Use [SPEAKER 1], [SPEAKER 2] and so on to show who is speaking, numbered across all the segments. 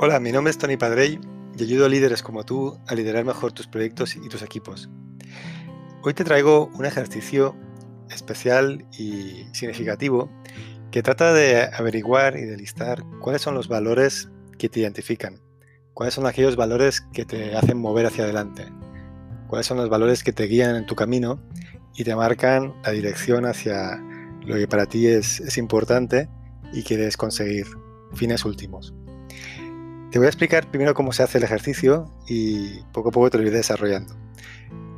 [SPEAKER 1] Hola, mi nombre es Tony Padrey y ayudo a líderes como tú a liderar mejor tus proyectos y tus equipos. Hoy te traigo un ejercicio especial y significativo que trata de averiguar y de listar cuáles son los valores que te identifican, cuáles son aquellos valores que te hacen mover hacia adelante, cuáles son los valores que te guían en tu camino y te marcan la dirección hacia lo que para ti es, importante y quieres conseguir, fines últimos. Te voy a explicar primero cómo se hace el ejercicio y poco a poco te lo iré desarrollando.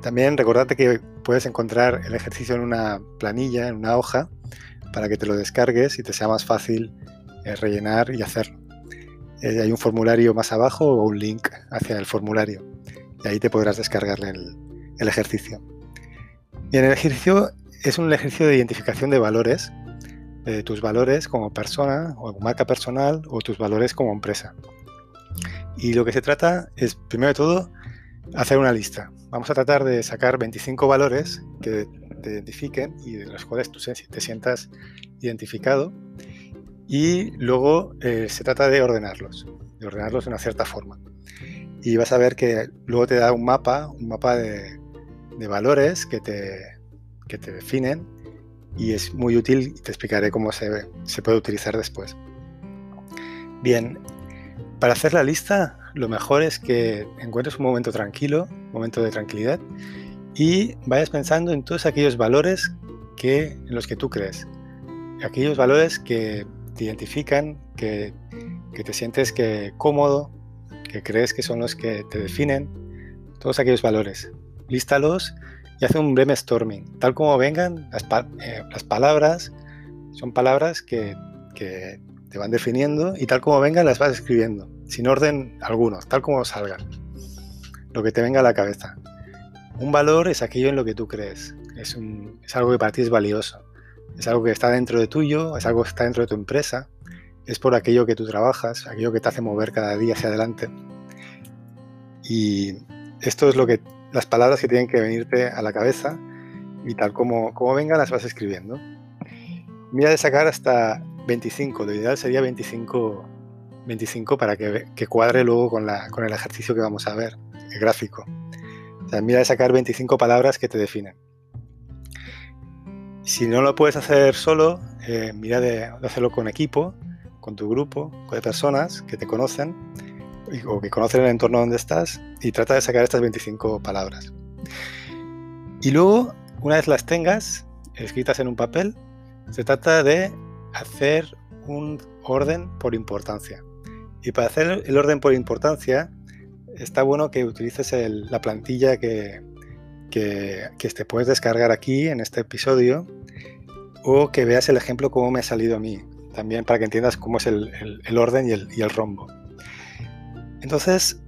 [SPEAKER 1] También recordate que puedes encontrar el ejercicio en una planilla, en una hoja, para que te lo descargues y te sea más fácil eh, rellenar y hacerlo. Eh, hay un formulario más abajo o un link hacia el formulario y ahí te podrás descargar el, el ejercicio. Bien, el ejercicio es un ejercicio de identificación de valores, de tus valores como persona o marca personal o tus valores como empresa. Y lo que se trata es, primero de todo, hacer una lista. Vamos a tratar de sacar 25 valores que te identifiquen y de los cuales tú te sientas identificado. Y luego eh, se trata de ordenarlos, de ordenarlos de una cierta forma. Y vas a ver que luego te da un mapa, un mapa de, valores que te, que te definen y es muy útil y te explicaré cómo se, se puede utilizar después. Bien, para hacer la lista, lo mejor es que encuentres un momento tranquilo, un momento de tranquilidad, y vayas pensando en todos aquellos valores que, en los que tú crees. Aquellos valores que te identifican, que, te sientes que cómodo, que crees que son los que te definen, todos aquellos valores. Lístalos y haz un brainstorming. Tal como vengan, las, eh, palabras son palabras que, que te van definiendo y tal como vengan las vas escribiendo, sin orden alguno, tal como salgan, lo que te venga a la cabeza. Un valor es aquello en lo que tú crees, es, algo que para ti es valioso, es algo que está dentro de tuyo, es algo que está dentro de tu empresa, es por aquello que tú trabajas, aquello que te hace mover cada día hacia adelante. Y esto es lo que las palabras que tienen que venirte a la cabeza y tal como, como vengan las vas escribiendo. Mira de sacar hasta 25, lo ideal sería 25, 25 para que, cuadre luego con, con, el ejercicio que vamos a ver, el gráfico. Mira de sacar 25 palabras que te definen. Si no lo puedes hacer solo, eh, mira de, hacerlo con equipo, con tu grupo de personas que te conocen o que conocen el entorno donde estás y trata de sacar estas 25 palabras. Y luego, una vez las tengas escritas en un papel, se trata de hacer un orden por importancia. Y para hacer el orden por importancia, está bueno que utilices la plantilla que, que, te puedes descargar aquí en este episodio o que veas el ejemplo cómo me ha salido a mí, también para que entiendas cómo es el, orden y el, y el, rombo. Entonces,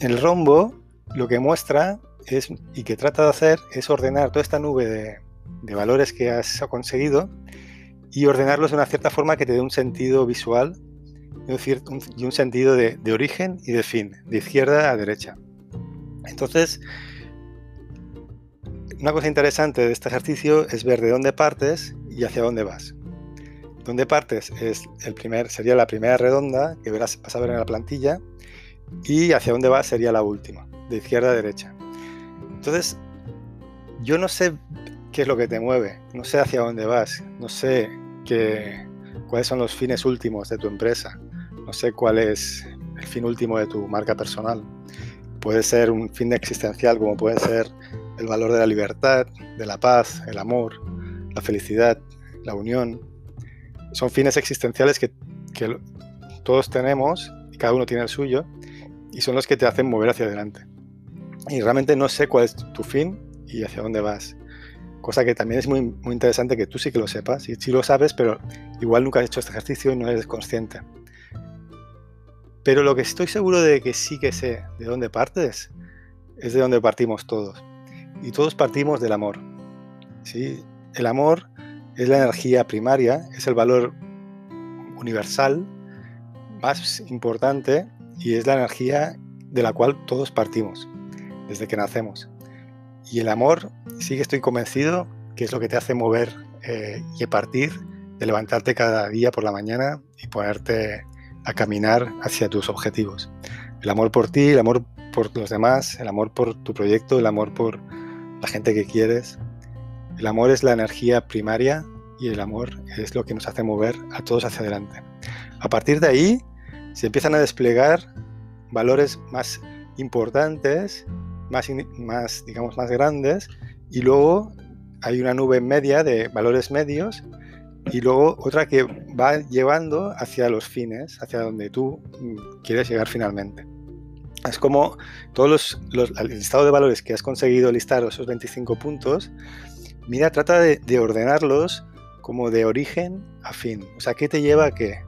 [SPEAKER 1] el rombo lo que muestra es, y que trata de hacer es ordenar toda esta nube de, de valores que has conseguido y ordenarlos de una cierta forma que te dé un sentido visual y un sentido de, origen y de fin, de izquierda a derecha. Entonces, una cosa interesante de este ejercicio es ver de dónde partes y hacia dónde vas. Dónde partes es el primer, sería la primera redonda que verás, vas a ver en la plantilla y hacia dónde vas sería la última, de izquierda a derecha. Entonces, yo no sé qué es lo que te mueve, no sé hacia dónde vas, no sé cuáles son los fines últimos de tu empresa, no sé cuál es el fin último de tu marca personal. Puede ser un fin existencial como puede ser el valor de la libertad, de la paz, el amor, la felicidad, la unión. Son fines existenciales que, que todos tenemos y cada uno tiene el suyo y son los que te hacen mover hacia adelante. Y realmente no sé cuál es tu fin y hacia dónde vas. Cosa que también es muy, muy interesante que tú sí que lo sepas, y sí lo sabes, pero igual nunca has hecho este ejercicio y no eres consciente. Pero lo que estoy seguro de que sí que sé de dónde partes es de dónde partimos todos. Y todos partimos del amor. ¿sí? El amor es la energía primaria, es el valor universal más importante y es la energía de la cual todos partimos desde que nacemos. Y el amor, sí que estoy convencido que es lo que te hace mover eh, y partir de levantarte cada día por la mañana y ponerte a caminar hacia tus objetivos. El amor por ti, el amor por los demás, el amor por tu proyecto, el amor por la gente que quieres. El amor es la energía primaria y el amor es lo que nos hace mover a todos hacia adelante. A partir de ahí se empiezan a desplegar valores más importantes, más, más, digamos, más grandes, y luego hay una nube media de valores medios y luego otra que va llevando hacia los fines, hacia donde tú mm, quieres llegar finalmente. Es como todos los, el listado de valores que has conseguido listar, esos 25 puntos, mira, trata de, ordenarlos como de origen a fin. O sea, ¿qué te lleva a qué?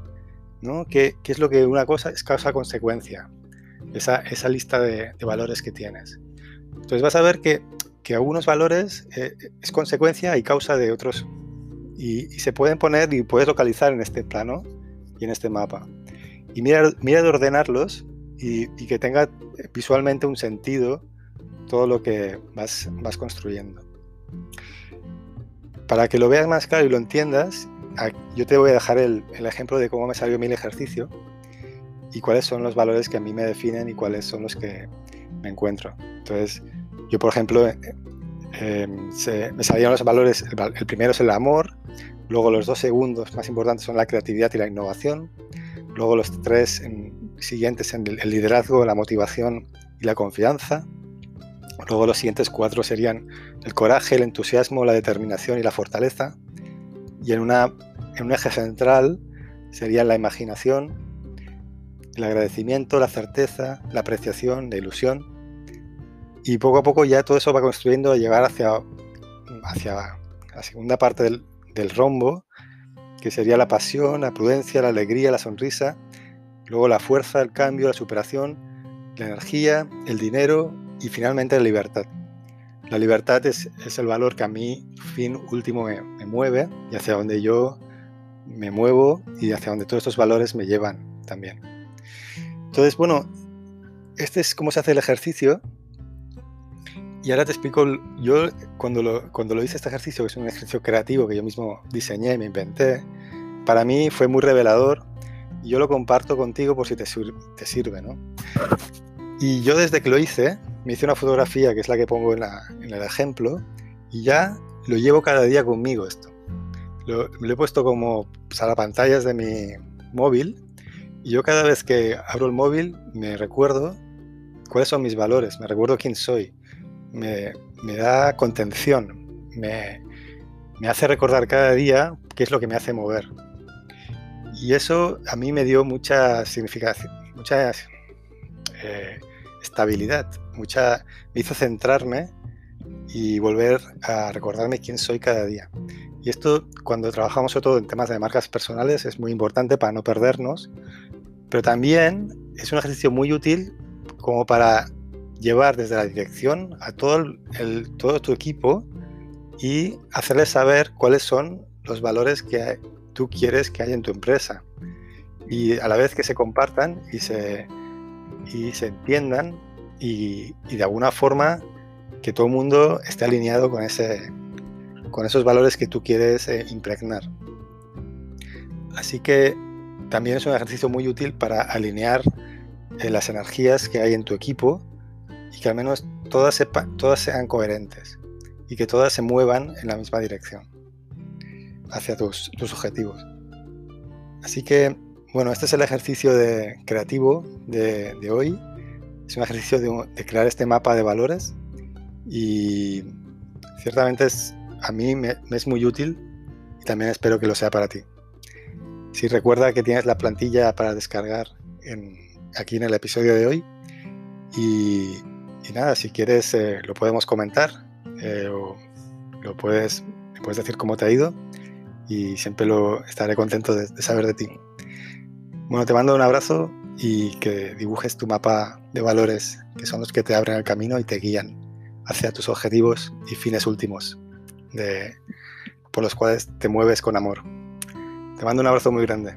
[SPEAKER 1] ¿no? ¿Qué, es lo que una cosa es causa-consecuencia? Esa, esa, lista de, valores que tienes. Entonces vas a ver que, algunos valores eh, es consecuencia y causa de otros. Y, se pueden poner y puedes localizar en este plano y en este mapa. Y mira, mira de ordenarlos y, que tenga visualmente un sentido todo lo que vas, vas construyendo. Para que lo veas más claro y lo entiendas, yo te voy a dejar el, ejemplo de cómo me salió mi ejercicio y cuáles son los valores que a mí me definen y cuáles son los que me encuentro. Entonces, yo, por ejemplo, eh, eh, me salieron los valores, el, primero es el amor, luego los dos segundos más importantes son la creatividad y la innovación, luego los tres siguientes son el liderazgo, la motivación y la confianza, luego los siguientes cuatro serían el coraje, el entusiasmo, la determinación y la fortaleza, y en, una, en un eje central serían la imaginación, el agradecimiento, la certeza, la apreciación, la ilusión. Y poco a poco ya todo eso va construyendo a llegar hacia, hacia la segunda parte del, del rombo, que sería la pasión, la prudencia, la alegría, la sonrisa, luego la fuerza, el cambio, la superación, la energía, el dinero y finalmente la libertad. La libertad es, el valor que a mí, fin último, me, mueve y hacia donde yo me muevo y hacia donde todos estos valores me llevan también. Entonces, bueno, este es cómo se hace el ejercicio. Y ahora te explico, yo cuando lo, cuando lo hice este ejercicio, que es un ejercicio creativo que yo mismo diseñé, me inventé, para mí fue muy revelador y yo lo comparto contigo por si te, te sirve, ¿no? Y yo desde que lo hice, me hice una fotografía que es la que pongo en, el ejemplo y ya lo llevo cada día conmigo esto. Lo, lo he puesto como pues, a las pantallas de mi móvil y yo cada vez que abro el móvil me recuerdo cuáles son mis valores, me recuerdo quién soy, me, da contención, me, hace recordar cada día qué es lo que me hace mover. Y eso a mí me dio mucha significación, mucha eh, estabilidad, mucha, me hizo centrarme y volver a recordarme quién soy cada día. Y esto, cuando trabajamos sobre todo en temas de marcas personales, es muy importante para no perdernos, pero también es un ejercicio muy útil como para llevar desde la dirección a todo, el, todo tu equipo y hacerles saber cuáles son los valores que tú quieres que haya en tu empresa. Y a la vez que se compartan y se, y se entiendan y, de alguna forma que todo el mundo esté alineado con, ese, con esos valores que tú quieres eh, impregnar. Así que también es un ejercicio muy útil para alinear eh, las energías que hay en tu equipo y que al menos todas, todas sean coherentes y que todas se muevan en la misma dirección hacia tus, tus objetivos. Así que, bueno, este es el ejercicio de, creativo de, de hoy es un ejercicio de, crear este mapa de valores y ciertamente es, a mí me, es muy útil y también espero que lo sea para ti. Si recuerda que tienes la plantilla para descargar aquí en el episodio de hoy y, nada, si quieres eh, lo podemos comentar eh, o lo puedes, puedes decir cómo te ha ido y siempre lo estaré contento de saber de ti. Bueno, te mando un abrazo y que dibujes tu mapa de valores que son los que te abren el camino y te guían hacia tus objetivos y fines últimos de, por los cuales te mueves con amor. Te mando un abrazo muy grande.